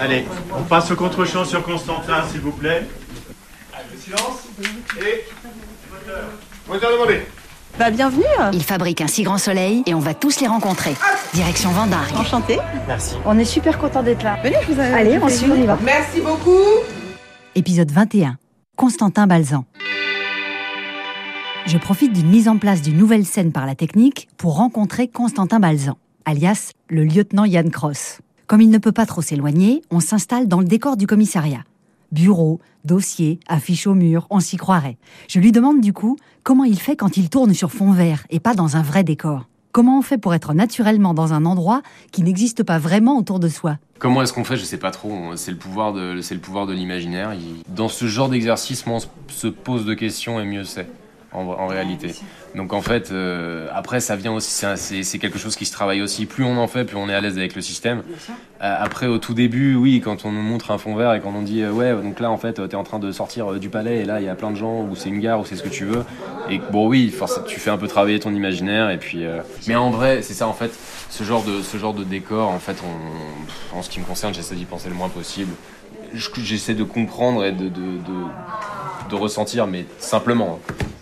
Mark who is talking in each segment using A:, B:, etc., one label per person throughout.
A: Allez, on passe au contre-champ sur Constantin, s'il vous plaît. Allez, silence. Et moteur. Moteur demandé.
B: Bah bienvenue
C: Ils fabriquent un si grand soleil et on va tous les rencontrer. Direction Vendargue.
B: Enchantée.
A: Merci.
B: On est super content d'être là. Venez, je vous ai...
C: Allez, on suit, on y va.
D: Merci beaucoup.
C: Épisode 21. Constantin Balzan. Je profite d'une mise en place d'une nouvelle scène par la technique pour rencontrer Constantin Balzan, alias le lieutenant Yann Cross. Comme il ne peut pas trop s'éloigner, on s'installe dans le décor du commissariat. Bureau, dossier, affiche au mur, on s'y croirait. Je lui demande du coup comment il fait quand il tourne sur fond vert et pas dans un vrai décor. Comment on fait pour être naturellement dans un endroit qui n'existe pas vraiment autour de soi?
E: Comment est-ce qu'on fait? Je sais pas trop. C'est le pouvoir de, c'est le pouvoir de l'imaginaire. Dans ce genre d'exercice, on se pose de questions et mieux c'est. En, en réalité. Donc en fait, euh, après ça vient aussi, c'est quelque chose qui se travaille aussi. Plus on en fait, plus on est à l'aise avec le système. Euh, après, au tout début, oui, quand on nous montre un fond vert et quand on dit euh, ouais, donc là en fait, t'es en train de sortir du palais et là il y a plein de gens ou c'est une gare ou c'est ce que tu veux. Et bon, oui, forcément, tu fais un peu travailler ton imaginaire et puis. Mais en vrai, c'est ça en fait, ce genre de ce genre de décor, en fait, on, en ce qui me concerne, j'essaie d'y penser le moins possible. Je- J'essaie de comprendre et de, de, de, de ressentir, mais simplement.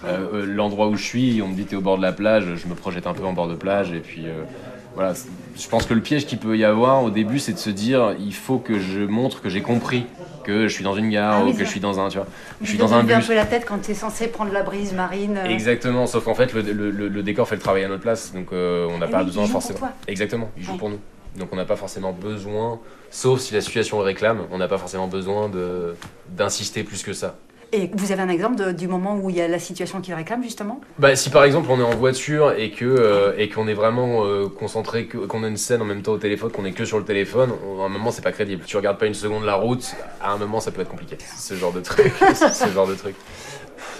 E: Euh, euh, L'endroit où je suis, on me dit t'es au bord de la plage, je me projette un peu en bord de plage et puis. euh, voilà, je pense que le piège qu'il peut y avoir au début, c'est de se dire il faut que je montre que j'ai compris que je suis dans une gare
B: Ah
E: ou que
B: ça.
E: je suis dans un, tu vois, je suis dans un
B: te un
E: bus.
B: peu la tête quand tu es censé prendre la brise marine. euh,
E: Exactement, sauf qu'en fait le, le- le- le décor fait le travail à notre place, donc on n'a
B: Et
E: pas
B: oui, il
E: besoin
B: joue pour
E: forcément.
B: toi.
E: Exactement, il joue
B: Ouais.
E: pour nous. Donc on n'a pas forcément besoin, sauf si la situation le réclame, on n'a pas forcément besoin d'insister plus que ça.
B: Et vous avez un exemple de- du moment où il y a la situation qui réclame justement?
E: Bah, si par exemple on est en voiture et que euh, et qu'on est vraiment euh, concentré, qu'on a une scène en même temps au téléphone, qu'on est que sur le téléphone, on- à un moment c'est pas crédible. Tu regardes pas une seconde la route, à un moment ça peut être compliqué. Ce genre de truc, ce genre de truc.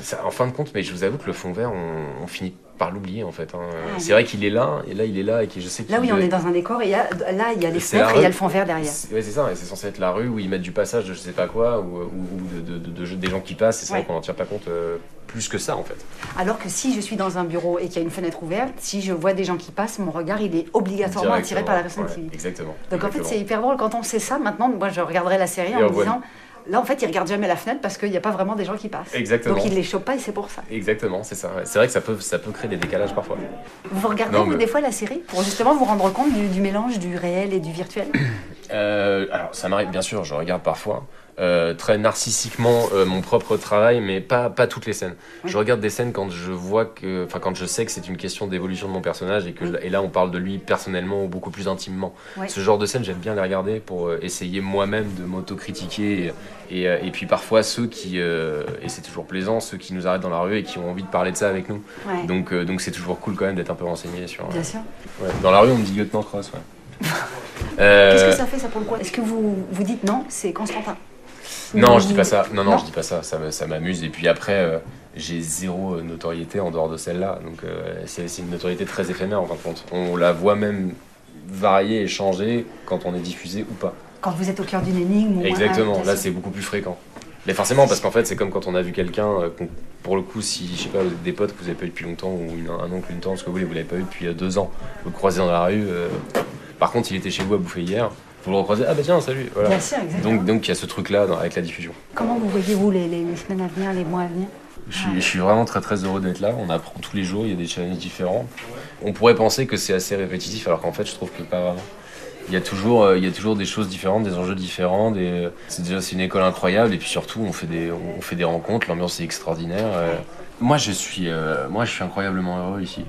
E: Ça, en fin de compte, mais je vous avoue que le fond vert, on, on finit par l'oublier en fait. hein.
B: Ah,
E: C'est vrai qu'il est là, et là il est là, et que je sais
B: Là oui, on est dans un décor et a- là il y a les fenêtres et il y a le fond vert derrière.
E: C'est- Ouais, c'est ça, et c'est censé être la rue où ils mettent du passage de je sais pas quoi, ou, ou- ou de, de- de- de- des gens qui passent, et c'est
B: Ouais.
E: vrai qu'on n'en tient pas compte euh, plus que ça en fait.
B: Alors que si je suis dans un bureau et qu'il y a une fenêtre ouverte, si je vois des gens qui passent, mon regard il est obligatoirement attiré par la personne
E: ouais,
B: qui.
E: Exactement.
B: Donc en fait c'est hyper drôle quand on sait ça. Maintenant, moi je regarderai la série
E: Et
B: en me
E: voit-
B: disant, là en fait ils regardent jamais la fenêtre parce qu'il n'y a pas vraiment des gens qui passent.
E: Exactement.
B: Donc ils les chopent pas et c'est pour ça.
E: Exactement, c'est ça. C'est vrai que ça peut, ça peut créer des décalages parfois.
B: Vous regardez
E: Non,
B: vous,
E: mais-
B: des fois la série pour justement vous rendre compte du, du mélange du réel et du virtuel?
E: Euh, alors, ça m'arrive, bien sûr, je regarde parfois. Euh, très narcissiquement euh, mon propre travail, mais pas, pas toutes les scènes.
B: Oui.
E: Je regarde des scènes quand je vois que, enfin quand je sais que c'est une question d'évolution de mon personnage et que
B: Oui.
E: et là on parle de lui personnellement ou beaucoup plus intimement. Ce genre de scènes j'aime bien les regarder pour euh, essayer moi-même de m'autocritiquer et, et, et puis parfois ceux qui euh, et c'est toujours plaisant ceux qui nous arrêtent dans la rue et qui ont envie de parler de ça avec nous. Donc donc c'est toujours cool quand même d'être un peu renseigné sur.
B: Bien sûr.
E: Ouais. Dans la rue on me dit lieutenant Cross. Ouais.
B: Qu'est-ce que ça fait ça pour le coup? Est-ce que vous vous dites non, c'est Constantin
E: Non, je dis pas ça. Non, non,
B: Non.
E: je dis pas ça. Ça, m'amuse. Et puis après, euh, j'ai zéro euh, notoriété en dehors de celle-là. Donc euh, c'est une notoriété très éphémère en fin de compte. On la voit même varier et changer quand on est diffusé ou pas.
B: Quand vous êtes au cœur d'une énigme
E: Exactement. Là, c'est beaucoup plus fréquent. Mais forcément, parce qu'en fait, c'est comme quand on a vu quelqu'un, pour le coup, si, je sais pas, des potes que vous avez pas eu depuis longtemps, ou une- un oncle, une tante, ce que vous voulez, vous l'avez pas eu depuis deux ans, vous le croisez dans la rue, euh, par contre, il était chez vous à bouffer hier, vous le recroisez, ah bah tiens, salut, voilà.
B: Bien sûr, exactement.
E: Donc, donc il y a ce truc-là dans- avec la diffusion.
B: Comment vous voyez-vous les, les- les semaines à venir, les mois à venir?
E: Je suis, je suis vraiment très très heureux d'être là. On apprend tous les jours, il y a des challenges différents. On pourrait penser que c'est assez répétitif, alors qu'en fait, je trouve que pas vraiment. Il y a toujours, euh, il y a toujours des choses différentes, des enjeux différents. Des... C'est déjà c'est une école incroyable et puis surtout on fait des, on fait des rencontres. L'ambiance est extraordinaire. euh. Moi je suis, euh, moi je suis incroyablement heureux ici.